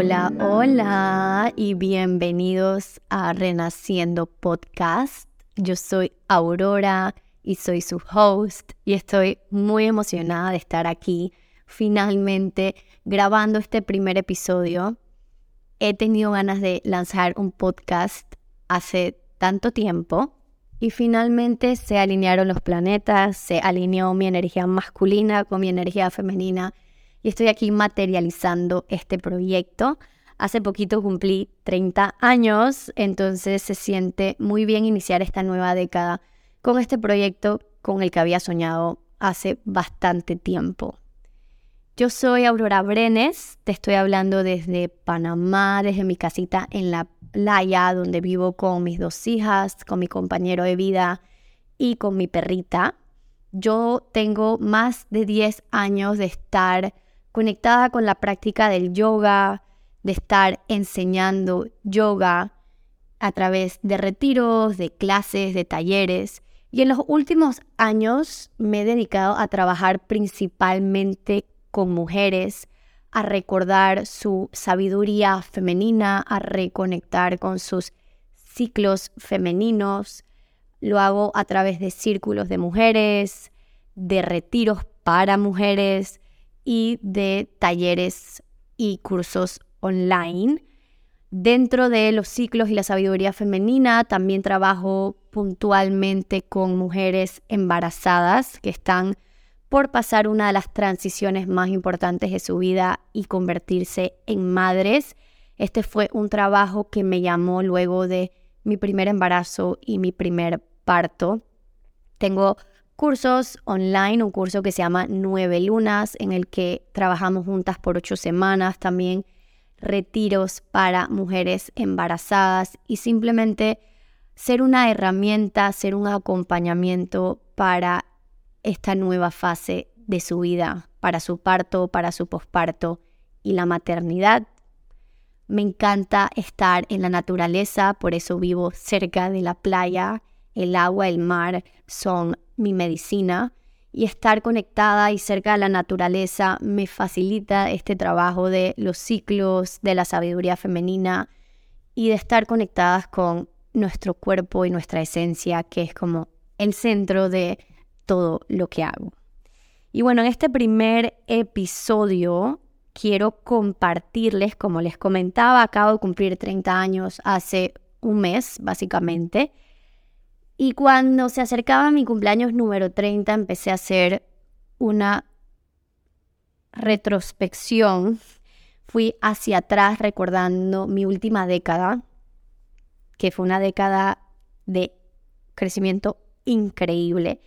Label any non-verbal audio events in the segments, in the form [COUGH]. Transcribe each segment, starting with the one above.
Hola, hola y bienvenidos a Renaciendo Podcast. Yo soy Aurora y soy su host y estoy muy emocionada de estar aquí finalmente grabando este primer episodio. He tenido ganas de lanzar un podcast hace tanto tiempo y finalmente se alinearon los planetas, se alineó mi energía masculina con mi energía femenina estoy aquí materializando este proyecto. Hace poquito cumplí 30 años, entonces se siente muy bien iniciar esta nueva década con este proyecto con el que había soñado hace bastante tiempo. Yo soy Aurora Brenes, te estoy hablando desde Panamá, desde mi casita en la playa donde vivo con mis dos hijas, con mi compañero de vida y con mi perrita. Yo tengo más de 10 años de estar conectada con la práctica del yoga, de estar enseñando yoga a través de retiros, de clases, de talleres. Y en los últimos años me he dedicado a trabajar principalmente con mujeres, a recordar su sabiduría femenina, a reconectar con sus ciclos femeninos. Lo hago a través de círculos de mujeres, de retiros para mujeres y de talleres y cursos online. Dentro de los ciclos y la sabiduría femenina también trabajo puntualmente con mujeres embarazadas que están por pasar una de las transiciones más importantes de su vida y convertirse en madres. Este fue un trabajo que me llamó luego de mi primer embarazo y mi primer parto. Tengo cursos online, un curso que se llama Nueve Lunas, en el que trabajamos juntas por ocho semanas, también retiros para mujeres embarazadas y simplemente ser una herramienta, ser un acompañamiento para esta nueva fase de su vida, para su parto, para su posparto y la maternidad. Me encanta estar en la naturaleza, por eso vivo cerca de la playa. El agua, el mar son mi medicina y estar conectada y cerca de la naturaleza me facilita este trabajo de los ciclos, de la sabiduría femenina y de estar conectadas con nuestro cuerpo y nuestra esencia, que es como el centro de todo lo que hago. Y bueno, en este primer episodio quiero compartirles, como les comentaba, acabo de cumplir 30 años hace un mes, básicamente. Y cuando se acercaba mi cumpleaños número 30, empecé a hacer una retrospección. Fui hacia atrás recordando mi última década, que fue una década de crecimiento increíble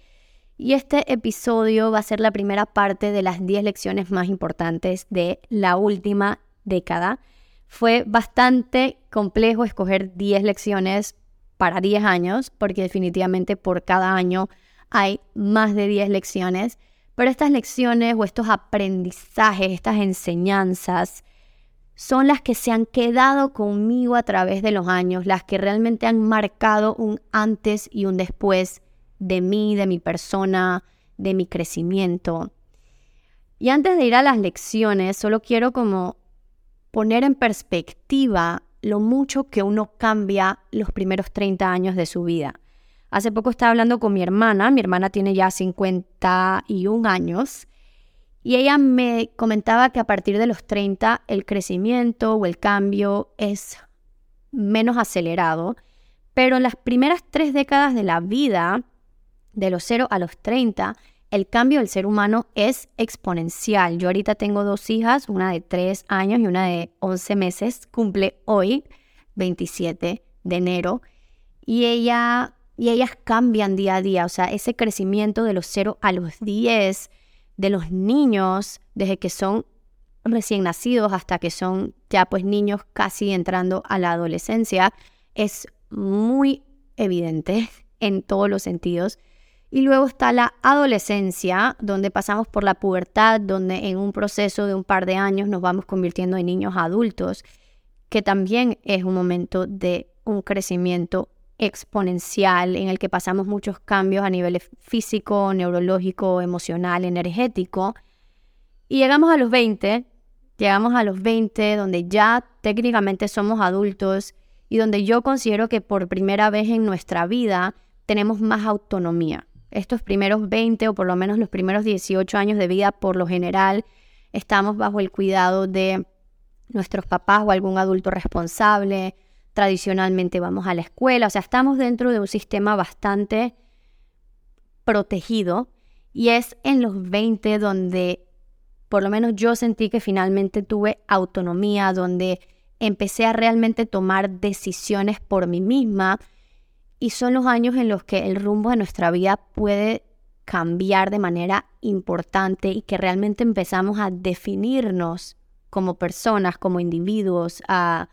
y este episodio va a ser la primera parte de las 10 lecciones más importantes de la última década. Fue bastante complejo escoger 10 lecciones para 10 años, porque definitivamente por cada año hay más de 10 lecciones, pero estas lecciones o estos aprendizajes, estas enseñanzas, son las que se han quedado conmigo a través de los años, las que realmente han marcado un antes y un después de mí, de mi persona, de mi crecimiento. Y antes de ir a las lecciones, solo quiero como poner en perspectiva lo mucho que uno cambia los primeros 30 años de su vida. Hace poco estaba hablando con mi hermana, mi hermana tiene ya 51 años, y ella me comentaba que a partir de los 30 el crecimiento o el cambio es menos acelerado, pero en las primeras tres décadas de la vida de los 0 a los 30, el cambio del ser humano es exponencial. Yo ahorita tengo dos hijas, una de 3 años y una de 11 meses, cumple hoy, 27 de enero, y, ella, y ellas cambian día a día, o sea, ese crecimiento de los 0 a los 10 de los niños, desde que son recién nacidos hasta que son ya pues niños casi entrando a la adolescencia, es muy evidente en todos los sentidos. Y luego está la adolescencia, donde pasamos por la pubertad, donde en un proceso de un par de años nos vamos convirtiendo en niños adultos, que también es un momento de un crecimiento exponencial en el que pasamos muchos cambios a nivel físico, neurológico, emocional, energético. Y llegamos a los 20, llegamos a los 20, donde ya técnicamente somos adultos y donde yo considero que por primera vez en nuestra vida tenemos más autonomía. Estos primeros 20 o por lo menos los primeros 18 años de vida, por lo general, estamos bajo el cuidado de nuestros papás o algún adulto responsable. Tradicionalmente vamos a la escuela, o sea, estamos dentro de un sistema bastante protegido y es en los 20 donde por lo menos yo sentí que finalmente tuve autonomía, donde empecé a realmente tomar decisiones por mí misma y son los años en los que el rumbo de nuestra vida puede cambiar de manera importante y que realmente empezamos a definirnos como personas, como individuos, a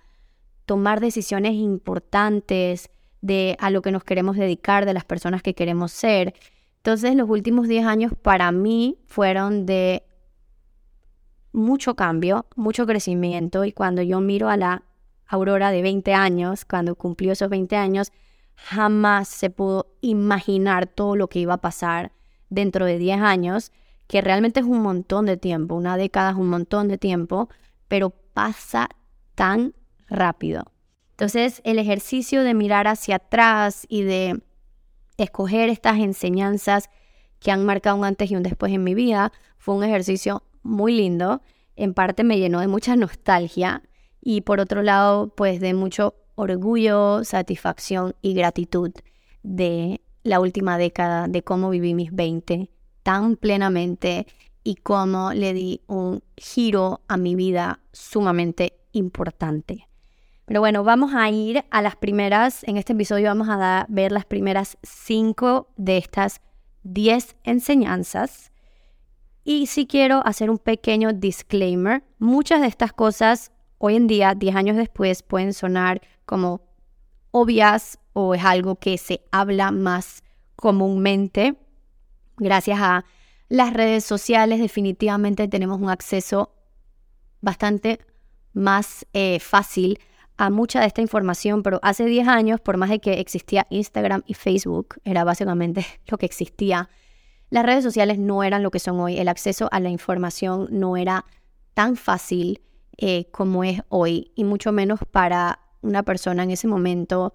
tomar decisiones importantes de a lo que nos queremos dedicar, de las personas que queremos ser. Entonces los últimos 10 años para mí fueron de mucho cambio, mucho crecimiento y cuando yo miro a la Aurora de 20 años, cuando cumplió esos 20 años, jamás se pudo imaginar todo lo que iba a pasar dentro de 10 años, que realmente es un montón de tiempo, una década es un montón de tiempo, pero pasa tan rápido. Entonces, el ejercicio de mirar hacia atrás y de escoger estas enseñanzas que han marcado un antes y un después en mi vida fue un ejercicio muy lindo. En parte me llenó de mucha nostalgia y por otro lado, pues de mucho orgullo, satisfacción y gratitud de la última década, de cómo viví mis 20 tan plenamente y cómo le di un giro a mi vida sumamente importante. Pero bueno, vamos a ir a las primeras, en este episodio vamos a ver las primeras cinco de estas 10 enseñanzas. Y si quiero hacer un pequeño disclaimer, muchas de estas cosas hoy en día, 10 años después, pueden sonar como obvias o es algo que se habla más comúnmente. Gracias a las redes sociales definitivamente tenemos un acceso bastante más eh, fácil a mucha de esta información, pero hace 10 años, por más de que existía Instagram y Facebook, era básicamente [LAUGHS] lo que existía las redes sociales no eran lo que son hoy, el acceso a la información no era tan fácil eh, como es hoy, y mucho menos para una persona en ese momento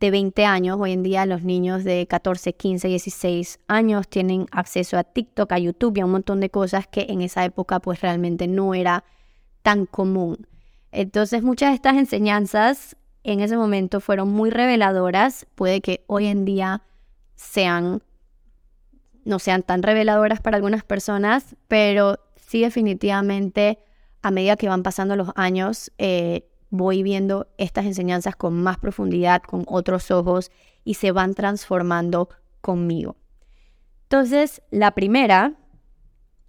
de 20 años. Hoy en día los niños de 14, 15, 16 años tienen acceso a TikTok, a YouTube y a un montón de cosas que en esa época pues realmente no era tan común. Entonces muchas de estas enseñanzas en ese momento fueron muy reveladoras. Puede que hoy en día sean no sean tan reveladoras para algunas personas, pero sí definitivamente a medida que van pasando los años, eh, voy viendo estas enseñanzas con más profundidad, con otros ojos y se van transformando conmigo. Entonces, la primera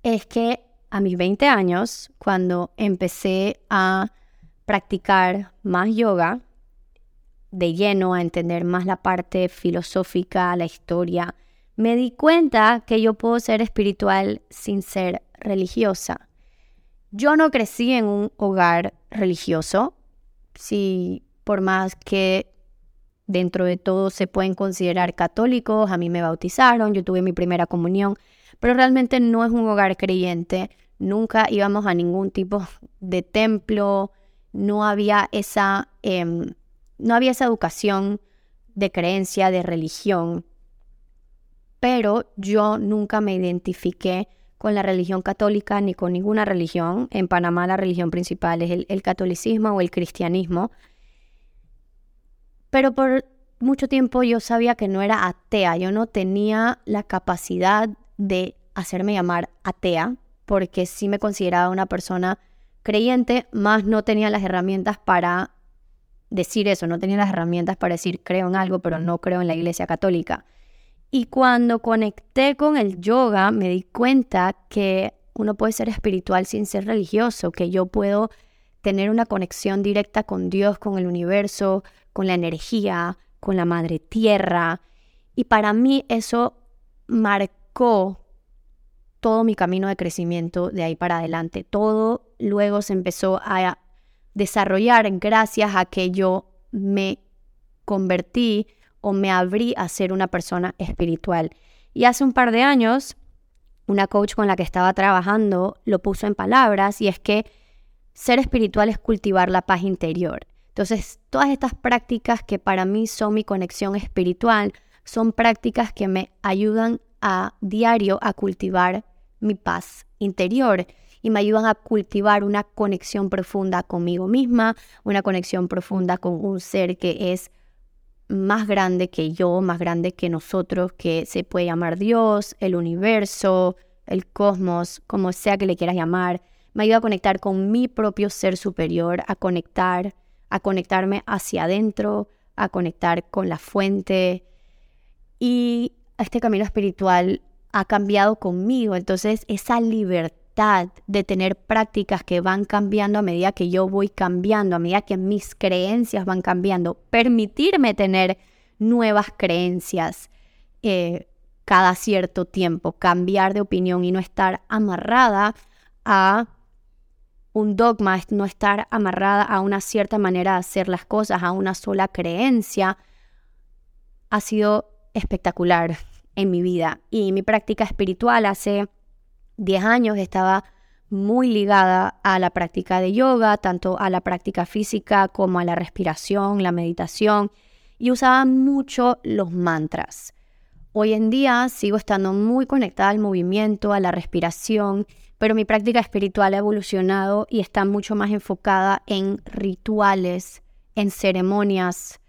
es que a mis 20 años, cuando empecé a practicar más yoga, de lleno a entender más la parte filosófica, la historia, me di cuenta que yo puedo ser espiritual sin ser religiosa. Yo no crecí en un hogar religioso, si por más que dentro de todo se pueden considerar católicos, a mí me bautizaron, yo tuve mi primera comunión, pero realmente no es un hogar creyente, nunca íbamos a ningún tipo de templo, no había esa, em, no había esa educación de creencia, de religión pero yo nunca me identifiqué con la religión católica ni con ninguna religión. En Panamá la religión principal es el, catolicismo o el cristianismo. Pero por mucho tiempo yo sabía que no era atea, yo no tenía la capacidad de hacerme llamar atea, porque sí me consideraba una persona creyente, más no tenía las herramientas para decir eso, no tenía las herramientas para decir creo en algo, pero no creo en la iglesia católica. Y cuando conecté con el yoga, me di cuenta que uno puede ser espiritual sin ser religioso, que yo puedo tener una conexión directa con Dios, con el universo, con la energía, con la madre tierra. Y para mí eso marcó todo mi camino de crecimiento de ahí para adelante. Todo luego se empezó a desarrollar gracias a que yo me convertí o me abrí a ser una persona espiritual. Y hace un par de años, una coach con la que estaba trabajando lo puso en palabras y es que ser espiritual es cultivar la paz interior. Entonces, todas estas prácticas que para mí son mi conexión espiritual, son prácticas que me ayudan a diario a cultivar mi paz interior y me ayudan a cultivar una conexión profunda conmigo misma, una conexión profunda con un ser que es más grande que yo, más grande que nosotros, que se puede llamar Dios, el universo, el cosmos, como sea que le quieras llamar. Me ayuda a conectar con mi propio ser superior, a conectar, a conectarme hacia adentro, a conectar con la fuente. Y este camino espiritual ha cambiado conmigo. Entonces, esa libertad de tener prácticas que van cambiando a medida que yo voy cambiando, a medida que mis creencias van cambiando, permitirme tener nuevas creencias eh, cada cierto tiempo, cambiar de opinión y no estar amarrada a un dogma, no estar amarrada a una cierta manera de hacer las cosas, a una sola creencia, ha sido espectacular en mi vida. Y mi práctica espiritual hace 10 años estaba muy ligada a la práctica de yoga, tanto a la práctica física como a la respiración, la meditación, y usaba mucho los mantras. Hoy en día sigo estando muy conectada al movimiento, a la respiración, pero mi práctica espiritual ha evolucionado y está mucho más enfocada en rituales, en ceremonias,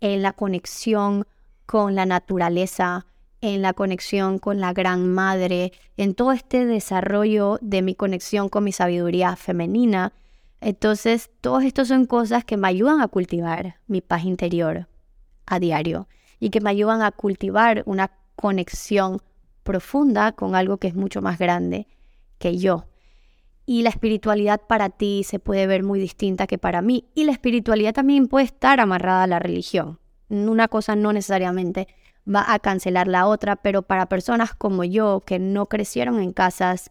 en la conexión con la naturaleza, en la conexión con la Gran Madre, en todo este desarrollo de mi conexión con mi sabiduría femenina. Entonces, todos estos son cosas que me ayudan a cultivar mi paz interior a diario y que me ayudan a cultivar una conexión profunda con algo que es mucho más grande que yo. Y la espiritualidad para ti se puede ver muy distinta que para mí. Y la espiritualidad también puede estar amarrada a la religión. Una cosa no necesariamente va a cancelar la otra, pero para personas como yo que no crecieron en casas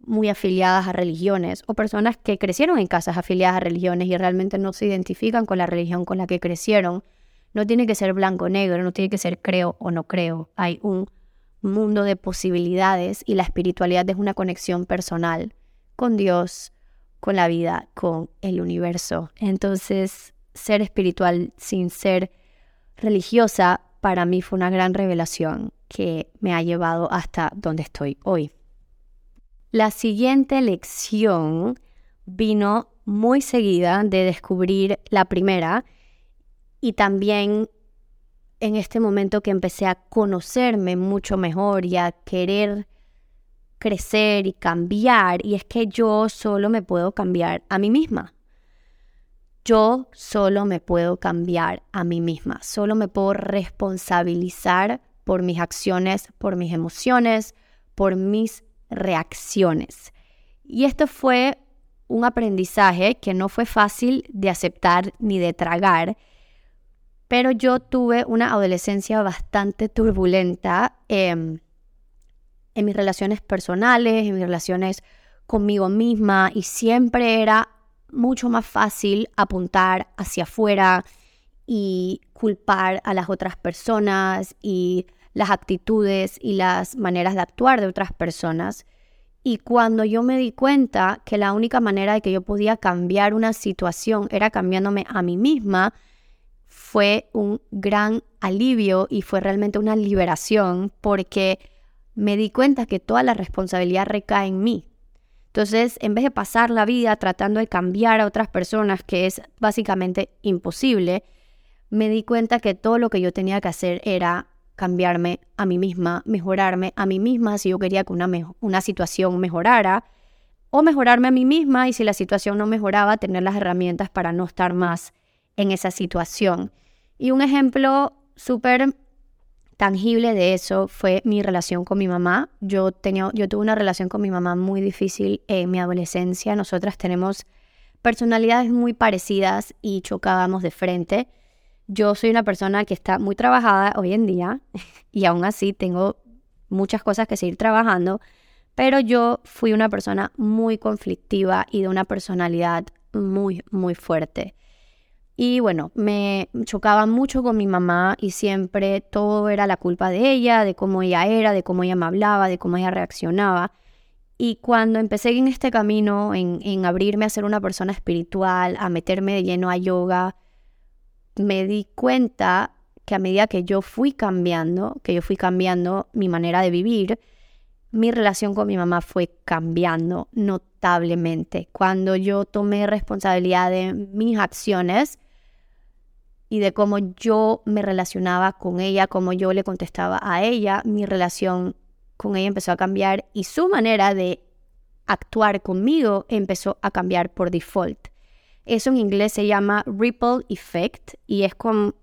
muy afiliadas a religiones o personas que crecieron en casas afiliadas a religiones y realmente no se identifican con la religión con la que crecieron, no tiene que ser blanco-negro, no tiene que ser creo o no creo. Hay un mundo de posibilidades y la espiritualidad es una conexión personal con Dios, con la vida, con el universo. Entonces, ser espiritual sin ser religiosa para mí fue una gran revelación que me ha llevado hasta donde estoy hoy. La siguiente lección vino muy seguida de descubrir la primera y también en este momento que empecé a conocerme mucho mejor y a querer crecer y cambiar y es que yo solo me puedo cambiar a mí misma. Yo solo me puedo cambiar a mí misma, solo me puedo responsabilizar por mis acciones, por mis emociones, por mis reacciones. Y esto fue un aprendizaje que no fue fácil de aceptar ni de tragar, pero yo tuve una adolescencia bastante turbulenta en mis relaciones personales, en mis relaciones conmigo misma y siempre era mucho más fácil apuntar hacia afuera y culpar a las otras personas y las actitudes y las maneras de actuar de otras personas. Y cuando yo me di cuenta que la única manera de que yo podía cambiar una situación era cambiándome a mí misma, fue un gran alivio y fue realmente una liberación porque me di cuenta que toda la responsabilidad recae en mí. Entonces, en vez de pasar la vida tratando de cambiar a otras personas, que es básicamente imposible, me di cuenta que todo lo que yo tenía que hacer era cambiarme a mí misma, mejorarme a mí misma si yo quería que una, una situación mejorara, o mejorarme a mí misma y si la situación no mejoraba, tener las herramientas para no estar más en esa situación. Y un ejemplo súper tangible de eso fue mi relación con mi mamá. Yo, tenía, yo tuve una relación con mi mamá muy difícil en mi adolescencia. Nosotras tenemos personalidades muy parecidas y chocábamos de frente. Yo soy una persona que está muy trabajada hoy en día [LAUGHS] y aún así tengo muchas cosas que seguir trabajando, pero yo fui una persona muy conflictiva y de una personalidad muy, muy fuerte. Y bueno, me chocaba mucho con mi mamá y siempre todo era la culpa de ella, de cómo ella era, de cómo ella me hablaba, de cómo ella reaccionaba. Y cuando empecé en este camino, en, en abrirme a ser una persona espiritual, a meterme de lleno a yoga, me di cuenta que a medida que yo fui cambiando, que yo fui cambiando mi manera de vivir, mi relación con mi mamá fue cambiando notablemente. Cuando yo tomé responsabilidad de mis acciones y de cómo yo me relacionaba con ella, cómo yo le contestaba a ella, mi relación con ella empezó a cambiar y su manera de actuar conmigo empezó a cambiar por default. Eso en inglés se llama ripple effect y es como,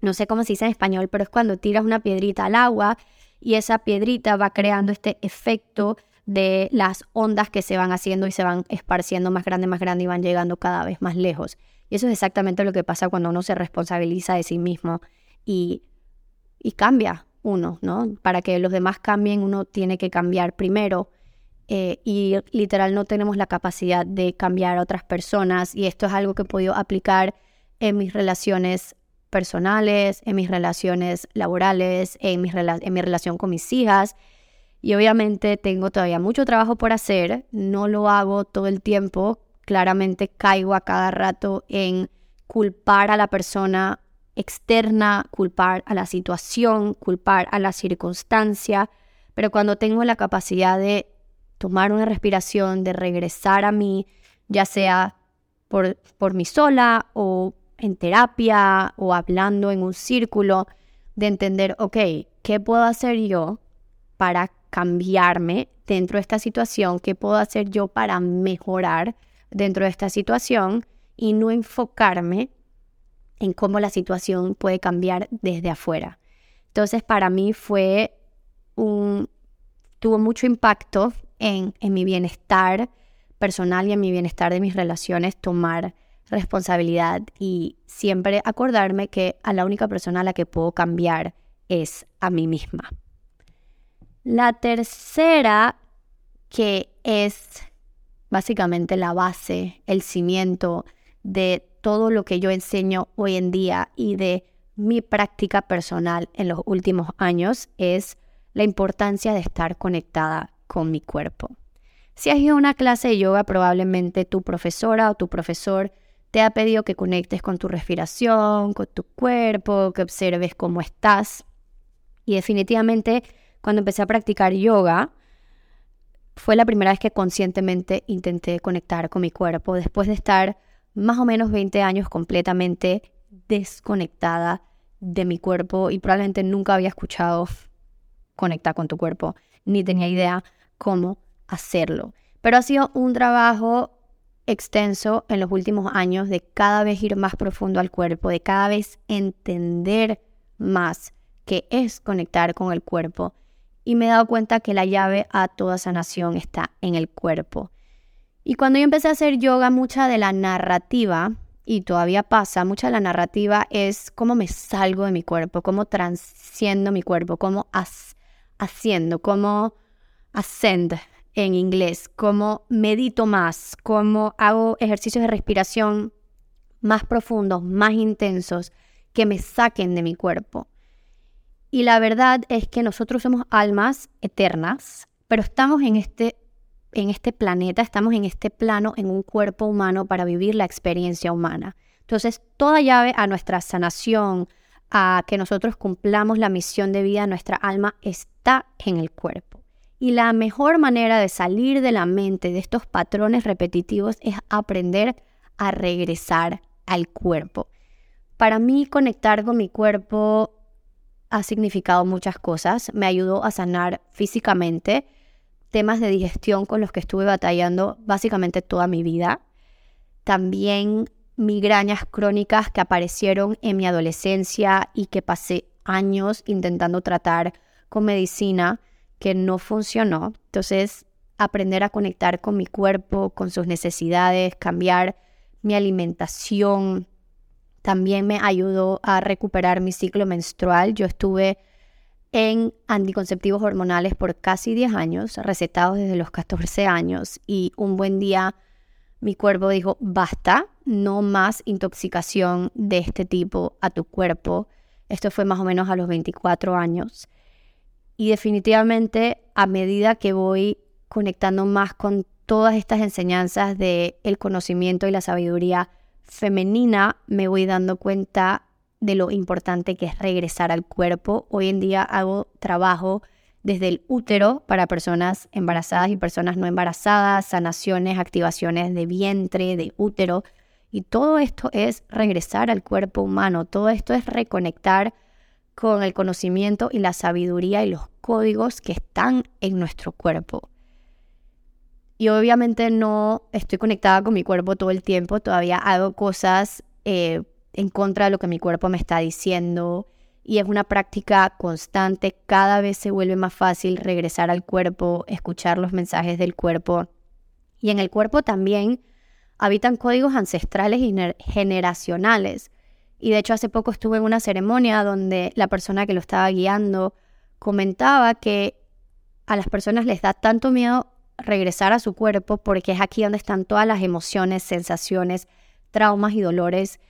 no sé cómo se dice en español, pero es cuando tiras una piedrita al agua y esa piedrita va creando este efecto de las ondas que se van haciendo y se van esparciendo más grande, más grande y van llegando cada vez más lejos. Y eso es exactamente lo que pasa cuando uno se responsabiliza de sí mismo y, y cambia uno, ¿no? Para que los demás cambien, uno tiene que cambiar primero. Eh, y literal no tenemos la capacidad de cambiar a otras personas y esto es algo que he podido aplicar en mis relaciones personales, en mis relaciones laborales, en mi, en mi relación con mis hijas. Y obviamente tengo todavía mucho trabajo por hacer, no lo hago todo el tiempo, claramente caigo a cada rato en culpar a la persona externa, culpar a la situación, culpar a la circunstancia, pero cuando tengo la capacidad de tomar una respiración, de regresar a mí, ya sea por, por mí sola o en terapia o hablando en un círculo, de entender, ok, ¿qué puedo hacer yo para cambiarme dentro de esta situación? ¿Qué puedo hacer yo para mejorar dentro de esta situación? Y no enfocarme en cómo la situación puede cambiar desde afuera. Entonces, para mí fue un, tuvo mucho impacto en, en mi bienestar personal y en mi bienestar de mis relaciones tomar responsabilidad y siempre acordarme que a la única persona a la que puedo cambiar es a mí misma. La tercera, que es básicamente la base, el cimiento de todo lo que yo enseño hoy en día y de mi práctica personal en los últimos años, es la importancia de estar conectada con mi cuerpo. Si has ido a una clase de yoga, probablemente tu profesora o tu profesor te ha pedido que conectes con tu respiración, con tu cuerpo, que observes cómo estás. Y definitivamente cuando empecé a practicar yoga, fue la primera vez que conscientemente intenté conectar con mi cuerpo después de estar más o menos 20 años completamente desconectada de mi cuerpo y probablemente nunca había escuchado conectar con tu cuerpo, ni tenía idea cómo hacerlo. Pero ha sido un trabajo extenso en los últimos años de cada vez ir más profundo al cuerpo, de cada vez entender más qué es conectar con el cuerpo. Y me he dado cuenta que la llave a toda sanación está en el cuerpo. Y cuando yo empecé a hacer yoga, mucha de la narrativa, y todavía pasa, mucha de la narrativa es cómo me salgo de mi cuerpo, cómo transciendo mi cuerpo, cómo haciendo, cómo ascend, en inglés, cómo medito más, cómo hago ejercicios de respiración más profundos, más intensos, que me saquen de mi cuerpo. Y la verdad es que nosotros somos almas eternas, pero estamos en este, en este planeta, estamos en este plano, en un cuerpo humano para vivir la experiencia humana. Entonces, toda llave a nuestra sanación, a que nosotros cumplamos la misión de vida de nuestra alma, está en el cuerpo. Y la mejor manera de salir de la mente de estos patrones repetitivos es aprender a regresar al cuerpo. Para mí conectar con mi cuerpo ha significado muchas cosas. Me ayudó a sanar físicamente temas de digestión con los que estuve batallando básicamente toda mi vida. También migrañas crónicas que aparecieron en mi adolescencia y que pasé años intentando tratar con medicina que no funcionó. Entonces, aprender a conectar con mi cuerpo, con sus necesidades, cambiar mi alimentación, también me ayudó a recuperar mi ciclo menstrual. Yo estuve en anticonceptivos hormonales por casi 10 años, recetados desde los 14 años, y un buen día mi cuerpo dijo, basta, no más intoxicación de este tipo a tu cuerpo. Esto fue más o menos a los 24 años. Y definitivamente a medida que voy conectando más con todas estas enseñanzas de el conocimiento y la sabiduría femenina, me voy dando cuenta de lo importante que es regresar al cuerpo. Hoy en día hago trabajo desde el útero para personas embarazadas y personas no embarazadas, sanaciones, activaciones de vientre, de útero. Y todo esto es regresar al cuerpo humano, todo esto es reconectar con el conocimiento y la sabiduría y los códigos que están en nuestro cuerpo. Y obviamente no estoy conectada con mi cuerpo todo el tiempo, todavía hago cosas eh, en contra de lo que mi cuerpo me está diciendo, y es una práctica constante, cada vez se vuelve más fácil regresar al cuerpo, escuchar los mensajes del cuerpo. Y en el cuerpo también habitan códigos ancestrales y generacionales. Y de hecho hace poco estuve en una ceremonia donde la persona que lo estaba guiando comentaba que a las personas les da tanto miedo regresar a su cuerpo porque es aquí donde están todas las emociones, sensaciones, traumas y dolores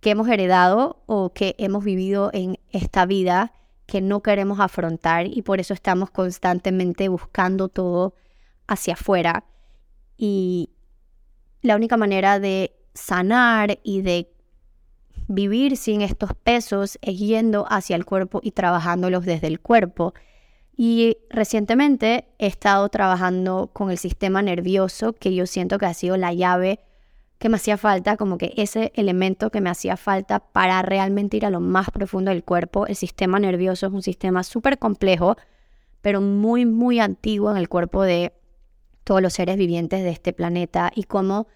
que hemos heredado o que hemos vivido en esta vida que no queremos afrontar y por eso estamos constantemente buscando todo hacia afuera. Y la única manera de sanar y de vivir sin estos pesos es yendo hacia el cuerpo y trabajándolos desde el cuerpo. Y recientemente he estado trabajando con el sistema nervioso, que yo siento que ha sido la llave que me hacía falta, como que ese elemento que me hacía falta para realmente ir a lo más profundo del cuerpo. El sistema nervioso es un sistema súper complejo, pero muy, muy antiguo en el cuerpo de todos los seres vivientes de este planeta y cómo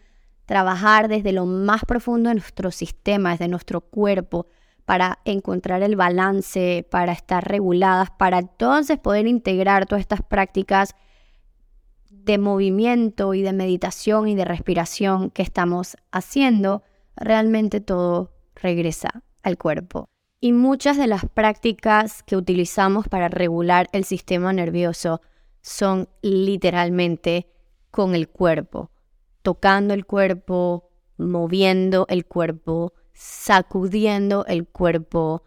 trabajar desde lo más profundo de nuestro sistema, desde nuestro cuerpo, para encontrar el balance, para estar reguladas, para entonces poder integrar todas estas prácticas de movimiento y de meditación y de respiración que estamos haciendo, realmente todo regresa al cuerpo. Y muchas de las prácticas que utilizamos para regular el sistema nervioso son literalmente con el cuerpo, tocando el cuerpo, moviendo el cuerpo, sacudiendo el cuerpo,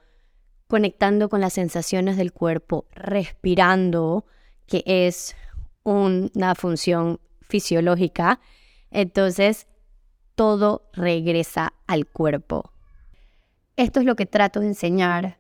conectando con las sensaciones del cuerpo, respirando, que es una función fisiológica, entonces todo regresa al cuerpo. Esto es lo que trato de enseñar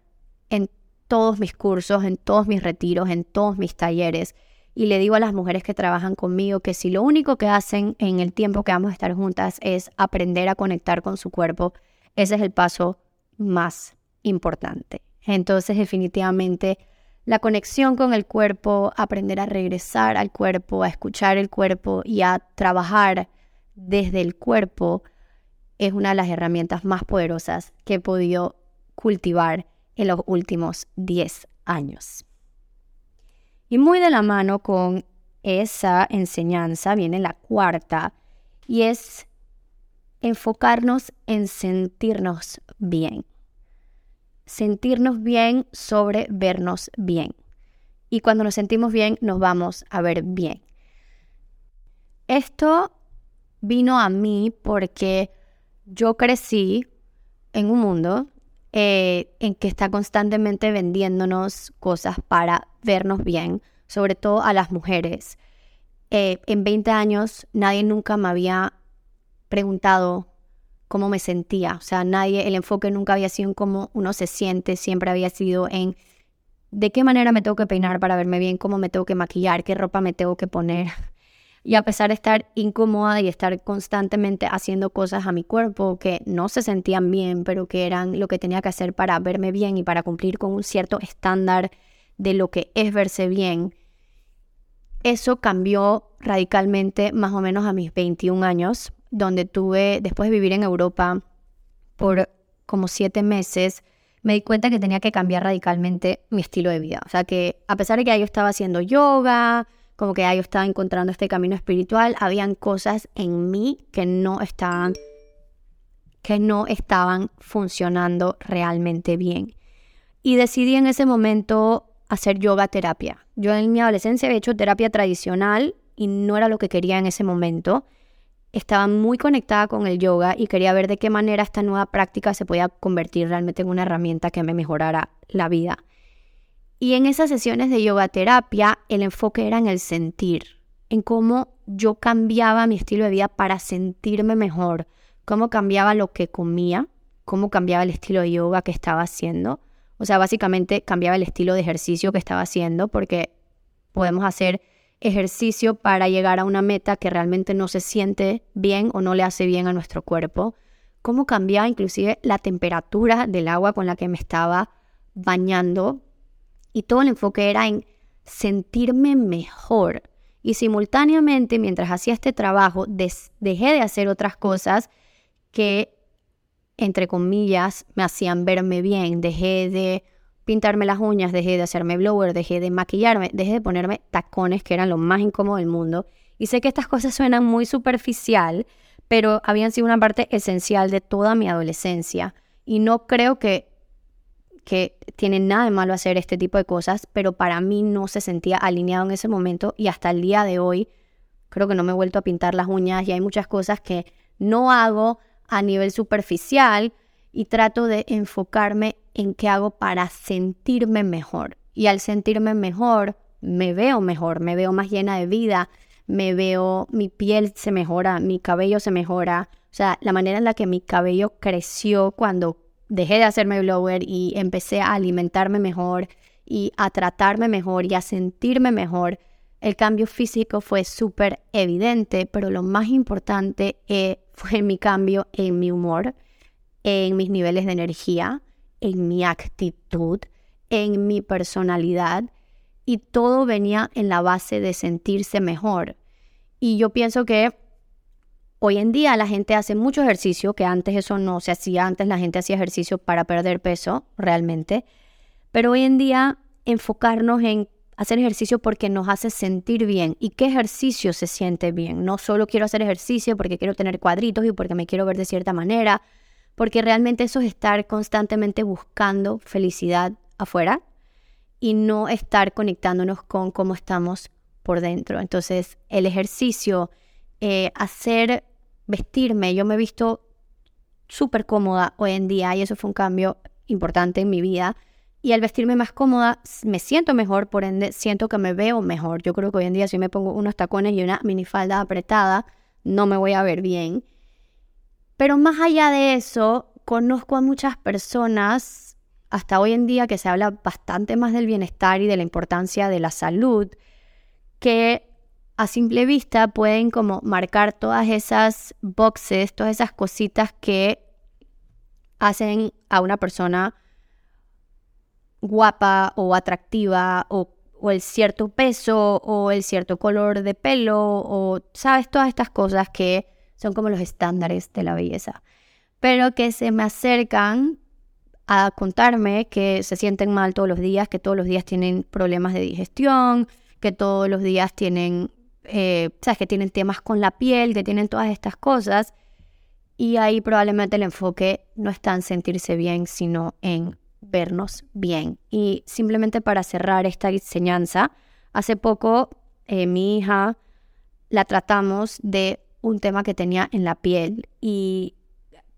en todos mis cursos, en todos mis retiros, en todos mis talleres. Y le digo a las mujeres que trabajan conmigo que si lo único que hacen en el tiempo que vamos a estar juntas es aprender a conectar con su cuerpo, ese es el paso más importante. Entonces definitivamente la conexión con el cuerpo, aprender a regresar al cuerpo, a escuchar el cuerpo y a trabajar desde el cuerpo es una de las herramientas más poderosas que he podido cultivar en los últimos 10 años. Y muy de la mano con esa enseñanza viene la cuarta y es enfocarnos en sentirnos bien sentirnos bien sobre vernos bien. Y cuando nos sentimos bien, nos vamos a ver bien. Esto vino a mí porque yo crecí en un mundo eh, en que está constantemente vendiéndonos cosas para vernos bien, sobre todo a las mujeres. Eh, en 20 años nadie nunca me había preguntado cómo me sentía. O sea, nadie, el enfoque nunca había sido en cómo uno se siente, siempre había sido en de qué manera me tengo que peinar para verme bien, cómo me tengo que maquillar, qué ropa me tengo que poner. [LAUGHS] Y a pesar de estar incómoda y estar constantemente haciendo cosas a mi cuerpo que no se sentían bien, pero que eran lo que tenía que hacer para verme bien y para cumplir con un cierto estándar de lo que es verse bien, eso cambió radicalmente más o menos a mis 21 años donde tuve, después de vivir en Europa por como siete meses, me di cuenta que tenía que cambiar radicalmente mi estilo de vida. O sea que a pesar de que yo estaba haciendo yoga, como que yo estaba encontrando este camino espiritual, habían cosas en mí que no estaban que no estaban funcionando realmente bien. Y decidí en ese momento hacer yoga terapia. Yo en mi adolescencia había hecho terapia tradicional y no era lo que quería en ese momento. Estaba muy conectada con el yoga y quería ver de qué manera esta nueva práctica se podía convertir realmente en una herramienta que me mejorara la vida. Y en esas sesiones de yoga terapia, el enfoque era en el sentir, en cómo yo cambiaba mi estilo de vida para sentirme mejor, cómo cambiaba lo que comía, cómo cambiaba el estilo de yoga que estaba haciendo. O sea, básicamente cambiaba el estilo de ejercicio que estaba haciendo porque podemos hacer ejercicio para llegar a una meta que realmente no se siente bien o no le hace bien a nuestro cuerpo. Cómo cambiaba inclusive la temperatura del agua con la que me estaba bañando. Y todo el enfoque era en sentirme mejor. Y simultáneamente, mientras hacía este trabajo, dejé de hacer otras cosas que, entre comillas, me hacían verme bien. Dejé de pintarme las uñas, dejé de hacerme blower, dejé de maquillarme, dejé de ponerme tacones, que eran lo más incómodo del mundo. Y sé que estas cosas suenan muy superficial, pero habían sido una parte esencial de toda mi adolescencia. Y no creo que, que tiene nada de malo hacer este tipo de cosas, pero para mí no se sentía alineado en ese momento y hasta el día de hoy creo que no me he vuelto a pintar las uñas y hay muchas cosas que no hago a nivel superficial y trato de enfocarme en qué hago para sentirme mejor. Y al sentirme mejor, me veo mejor, me veo más llena de vida, me veo, mi piel se mejora, mi cabello se mejora. O sea, la manera en la que mi cabello creció cuando dejé de hacerme blower y empecé a alimentarme mejor y a tratarme mejor y a sentirme mejor, el cambio físico fue súper evidente, pero lo más importante eh, [LAUGHS] fue mi cambio en mi humor en mis niveles de energía, en mi actitud, en mi personalidad y todo venía en la base de sentirse mejor. Y yo pienso que hoy en día la gente hace mucho ejercicio, que antes eso no se hacía, antes la gente hacía ejercicio para perder peso realmente, pero hoy en día enfocarnos en hacer ejercicio porque nos hace sentir bien. ¿Y qué ejercicio se siente bien? No solo quiero hacer ejercicio porque quiero tener cuadritos y porque me quiero ver de cierta manera, porque realmente eso es estar constantemente buscando felicidad afuera y no estar conectándonos con cómo estamos por dentro. Entonces, el ejercicio, eh, hacer, vestirme, yo me he visto súper cómoda hoy en día y eso fue un cambio importante en mi vida. Y al vestirme más cómoda, me siento mejor, por ende, siento que me veo mejor. Yo creo que hoy en día si me pongo unos tacones y una minifalda apretada, no me voy a ver bien. Pero más allá de eso, conozco a muchas personas, hasta hoy en día que se habla bastante más del bienestar y de la importancia de la salud, que a simple vista pueden como marcar todas esas boxes, todas esas cositas que hacen a una persona guapa o atractiva o, o, el cierto peso o el cierto color de pelo o, sabes, todas estas cosas que son como los estándares de la belleza, pero que se me acercan a contarme que se sienten mal todos los días, que todos los días tienen problemas de digestión, que todos los días tienen, eh, sabes, que tienen temas con la piel, que tienen todas estas cosas. Y ahí probablemente el enfoque no está en sentirse bien, sino en vernos bien. Y simplemente para cerrar esta enseñanza, hace poco eh, mi hija la tratamos de un tema que tenía en la piel y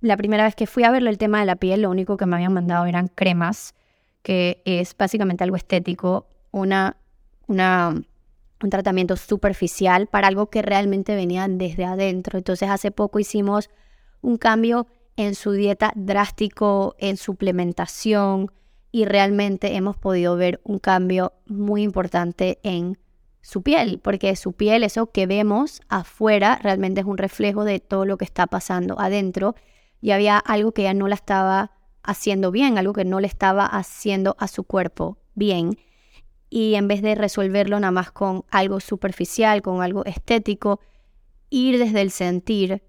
la primera vez que fui a verle el tema de la piel, lo único que me habían mandado eran cremas, que es básicamente algo estético, una, una, un tratamiento superficial para algo que realmente venía desde adentro. Entonces hace poco hicimos un cambio en su dieta drástico, en suplementación y realmente hemos podido ver un cambio muy importante en su piel, porque su piel, eso que vemos afuera, realmente es un reflejo de todo lo que está pasando adentro. Y había algo que ya no la estaba haciendo bien, algo que no le estaba haciendo a su cuerpo bien. Y en vez de resolverlo nada más con algo superficial, con algo estético, ir desde el sentir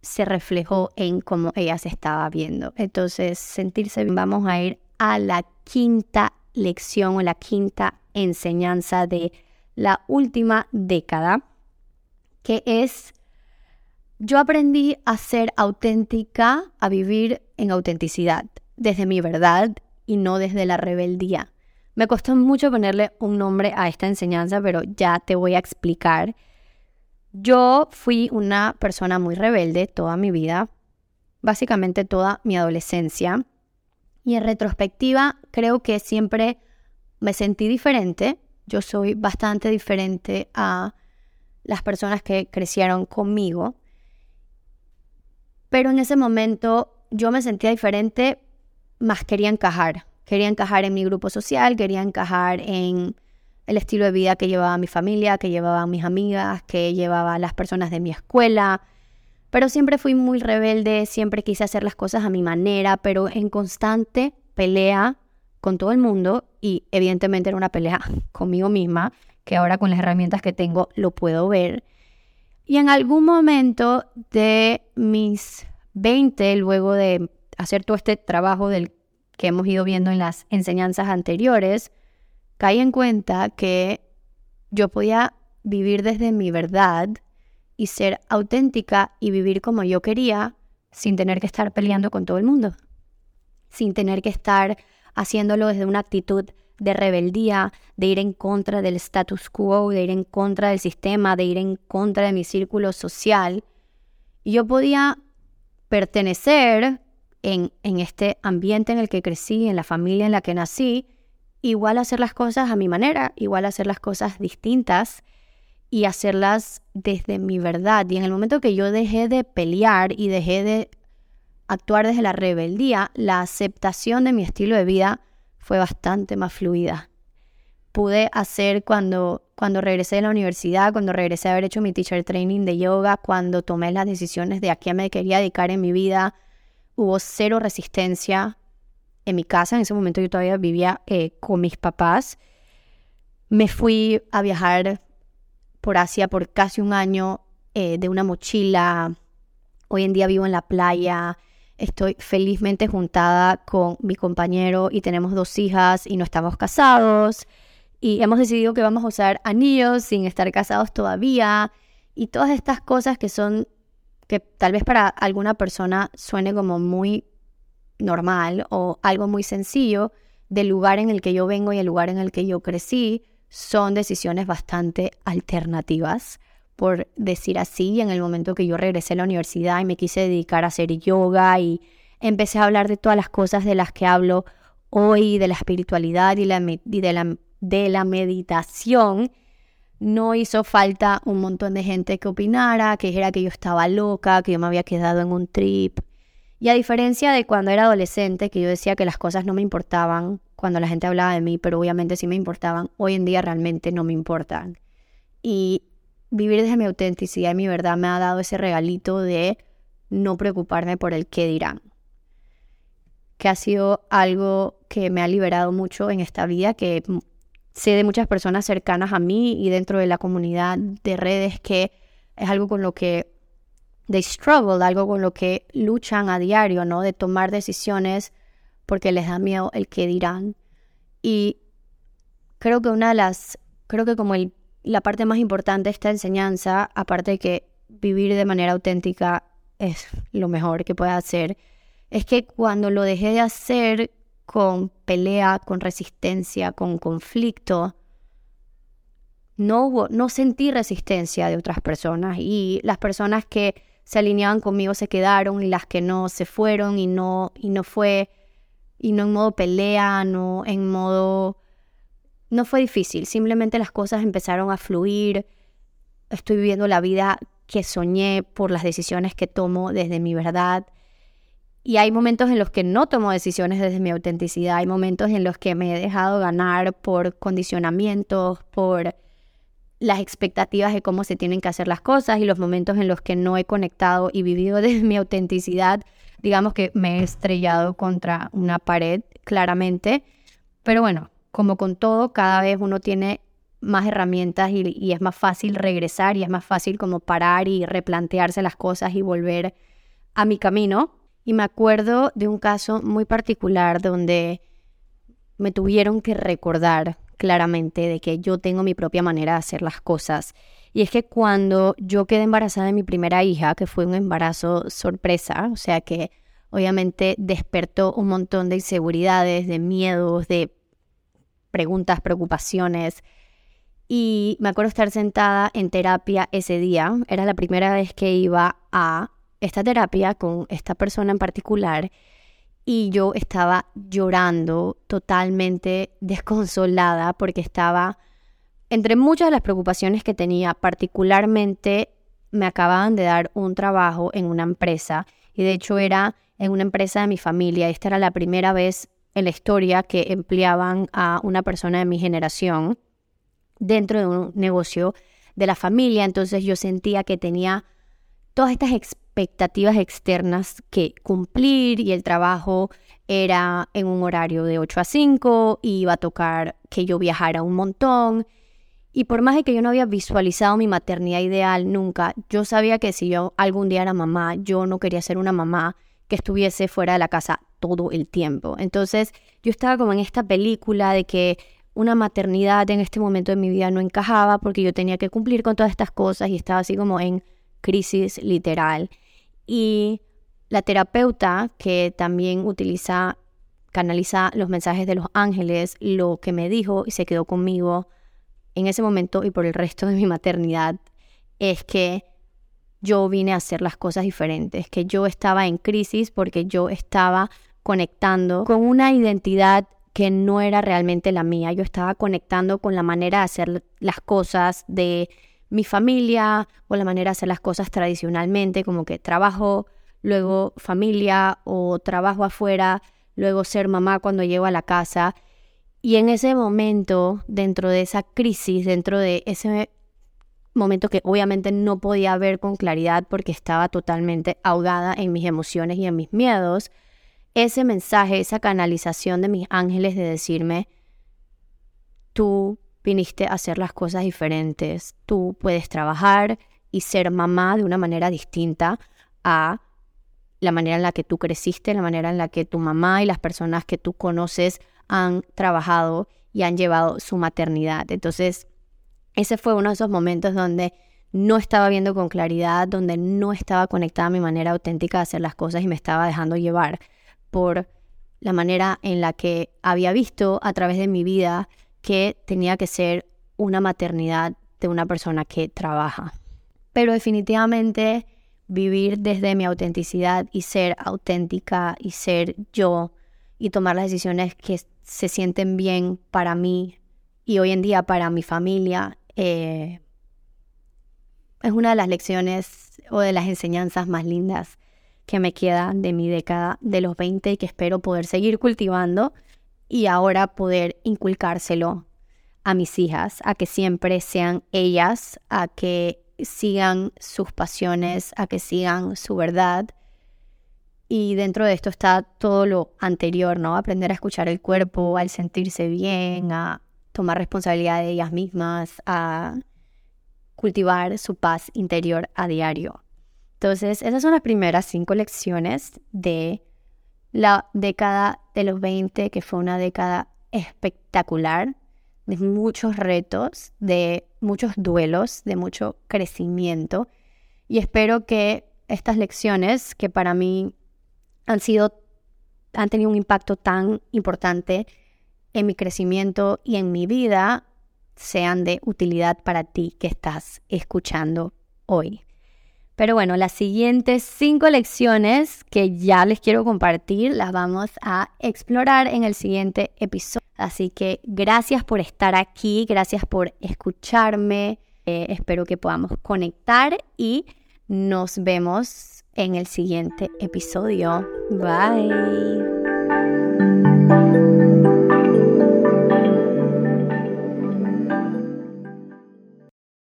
se reflejó en cómo ella se estaba viendo. Entonces, sentirse bien, vamos a ir a la quinta lección o la quinta enseñanza de la última década, que es, yo aprendí a ser auténtica, a vivir en autenticidad, desde mi verdad y no desde la rebeldía. Me costó mucho ponerle un nombre a esta enseñanza, pero ya te voy a explicar. Yo fui una persona muy rebelde toda mi vida, básicamente toda mi adolescencia. Y en retrospectiva creo que siempre me sentí diferente. Yo soy bastante diferente a las personas que crecieron conmigo. Pero en ese momento yo me sentía diferente, más quería encajar. Quería encajar en mi grupo social, quería encajar en el estilo de vida que llevaba mi familia, que llevaban mis amigas, que llevaba las personas de mi escuela. Pero siempre fui muy rebelde, siempre quise hacer las cosas a mi manera, pero en constante pelea con todo el mundo y evidentemente era una pelea conmigo misma, que ahora con las herramientas que tengo lo puedo ver. Y en algún momento de mis 20, luego de hacer todo este trabajo del que hemos ido viendo en las enseñanzas anteriores, caí en cuenta que yo podía vivir desde mi verdad y ser auténtica y vivir como yo quería sin tener que estar peleando con todo el mundo, sin tener que estar haciéndolo desde una actitud de rebeldía, de ir en contra del status quo, de ir en contra del sistema, de ir en contra de mi círculo social. Yo podía pertenecer en, en este ambiente en el que crecí, en la familia en la que nací, igual hacer las cosas a mi manera, igual hacer las cosas distintas y hacerlas desde mi verdad. Y en el momento que yo dejé de pelear y dejé de actuar desde la rebeldía, la aceptación de mi estilo de vida fue bastante más fluida. Pude hacer cuando, cuando regresé de la universidad, cuando regresé a haber hecho mi teacher training de yoga, cuando tomé las decisiones de a qué me quería dedicar en mi vida, hubo cero resistencia, en mi casa. En ese momento yo todavía vivía eh, con mis papás. Me fui a viajar por Asia por casi un año eh, de una mochila. Hoy en día vivo en la playa. Estoy felizmente juntada con mi compañero y tenemos dos hijas y no estamos casados. Y hemos decidido que vamos a usar anillos sin estar casados todavía. Y todas estas cosas que son, que tal vez para alguna persona suene como muy normal o algo muy sencillo del lugar en el que yo vengo y el lugar en el que yo crecí, son decisiones bastante alternativas, por decir así. En el momento que yo regresé a la universidad y me quise dedicar a hacer yoga y empecé a hablar de todas las cosas de las que hablo hoy, de la espiritualidad y, la, de, la, de la meditación, no hizo falta un montón de gente que opinara, que dijera que yo estaba loca, que yo me había quedado en un trip, y a diferencia de cuando era adolescente, que yo decía que las cosas no me importaban cuando la gente hablaba de mí, pero obviamente sí me importaban, hoy en día realmente no me importan. Y vivir desde mi autenticidad y mi verdad me ha dado ese regalito de no preocuparme por el qué dirán. Que ha sido algo que me ha liberado mucho en esta vida, que sé de muchas personas cercanas a mí y dentro de la comunidad de redes que es algo con lo que they struggle, algo con lo que luchan a diario, ¿no? De tomar decisiones porque les da miedo el que dirán. Y creo que una de las, creo que como el, la parte más importante de esta enseñanza, aparte de que vivir de manera auténtica es lo mejor que puede hacer, es que cuando lo dejé de hacer con pelea, con resistencia, con conflicto, no hubo, no sentí resistencia de otras personas y las personas que se alineaban conmigo se quedaron y las que no se fueron y no, y no fue, y no en modo pelea, no en modo... No fue difícil, simplemente las cosas empezaron a fluir, estoy viviendo la vida que soñé por las decisiones que tomo desde mi verdad. Y hay momentos en los que no tomo decisiones desde mi autenticidad, hay momentos en los que me he dejado ganar por condicionamientos, por las expectativas de cómo se tienen que hacer las cosas y los momentos en los que no he conectado y vivido [LAUGHS] desde mi autenticidad, digamos que me he estrellado contra una pared, claramente. Pero bueno, como con todo, cada vez uno tiene más herramientas y, es más fácil regresar y es más fácil como parar y replantearse las cosas y volver a mi camino. Y me acuerdo de un caso muy particular donde me tuvieron que recordar claramente de que yo tengo mi propia manera de hacer las cosas. Y es que cuando yo quedé embarazada de mi primera hija, que fue un embarazo sorpresa, o sea que obviamente despertó un montón de inseguridades, de miedos, de preguntas, preocupaciones. Y me acuerdo estar sentada en terapia ese día. Era la primera vez que iba a esta terapia con esta persona en particular. Y yo estaba llorando totalmente desconsolada porque estaba, entre muchas de las preocupaciones que tenía, particularmente me acababan de dar un trabajo en una empresa. Y de hecho era en una empresa de mi familia. Esta era la primera vez en la historia que empleaban a una persona de mi generación dentro de un negocio de la familia. Entonces yo sentía que tenía todas estas expectativas externas que cumplir y el trabajo era en un horario de 8 a 5 y iba a tocar que yo viajara un montón. Y por más de que yo no había visualizado mi maternidad ideal nunca, yo sabía que si yo algún día era mamá, yo no quería ser una mamá que estuviese fuera de la casa todo el tiempo. Entonces yo estaba como en esta película de que una maternidad en este momento de mi vida no encajaba porque yo tenía que cumplir con todas estas cosas y estaba así como en crisis literal. Y la terapeuta que también utiliza, canaliza los mensajes de los ángeles, lo que me dijo y se quedó conmigo en ese momento y por el resto de mi maternidad es que yo vine a hacer las cosas diferentes, que yo estaba en crisis porque yo estaba conectando con una identidad que no era realmente la mía. Yo estaba conectando con la manera de hacer las cosas de mi familia o la manera de hacer las cosas tradicionalmente, como que trabajo, luego familia o trabajo afuera, luego ser mamá cuando llego a la casa. Y en ese momento, dentro de esa crisis, dentro de ese momento que obviamente no podía ver con claridad porque estaba totalmente ahogada en mis emociones y en mis miedos, ese mensaje, esa canalización de mis ángeles de decirme, tú viniste a hacer las cosas diferentes, tú puedes trabajar y ser mamá de una manera distinta a la manera en la que tú creciste, la manera en la que tu mamá y las personas que tú conoces han trabajado y han llevado su maternidad. Entonces, ese fue uno de esos momentos donde no estaba viendo con claridad, donde no estaba conectada a mi manera auténtica de hacer las cosas y me estaba dejando llevar por la manera en la que había visto a través de mi vida que tenía que ser una maternidad de una persona que trabaja. Pero definitivamente vivir desde mi autenticidad y ser auténtica y ser yo y tomar las decisiones que se sienten bien para mí y hoy en día para mi familia eh, es una de las lecciones o de las enseñanzas más lindas que me queda de mi década de los 20 y que espero poder seguir cultivando y ahora poder inculcárselo a mis hijas, a que siempre sean ellas, a que sigan sus pasiones, a que sigan su verdad. Y dentro de esto está todo lo anterior, ¿no? Aprender a escuchar el cuerpo, al sentirse bien, a tomar responsabilidad de ellas mismas, a cultivar su paz interior a diario. Entonces, esas son las primeras cinco lecciones de la década de los 20, que fue una década espectacular, de muchos retos, de muchos duelos, de mucho crecimiento. Y espero que estas lecciones, que para mí han sido, han tenido un impacto tan importante en mi crecimiento y en mi vida, sean de utilidad para ti que estás escuchando hoy. Pero bueno, las siguientes cinco lecciones que ya les quiero compartir las vamos a explorar en el siguiente episodio. Así que gracias por estar aquí, gracias por escucharme. Eh, espero que podamos conectar y nos vemos en el siguiente episodio. Bye.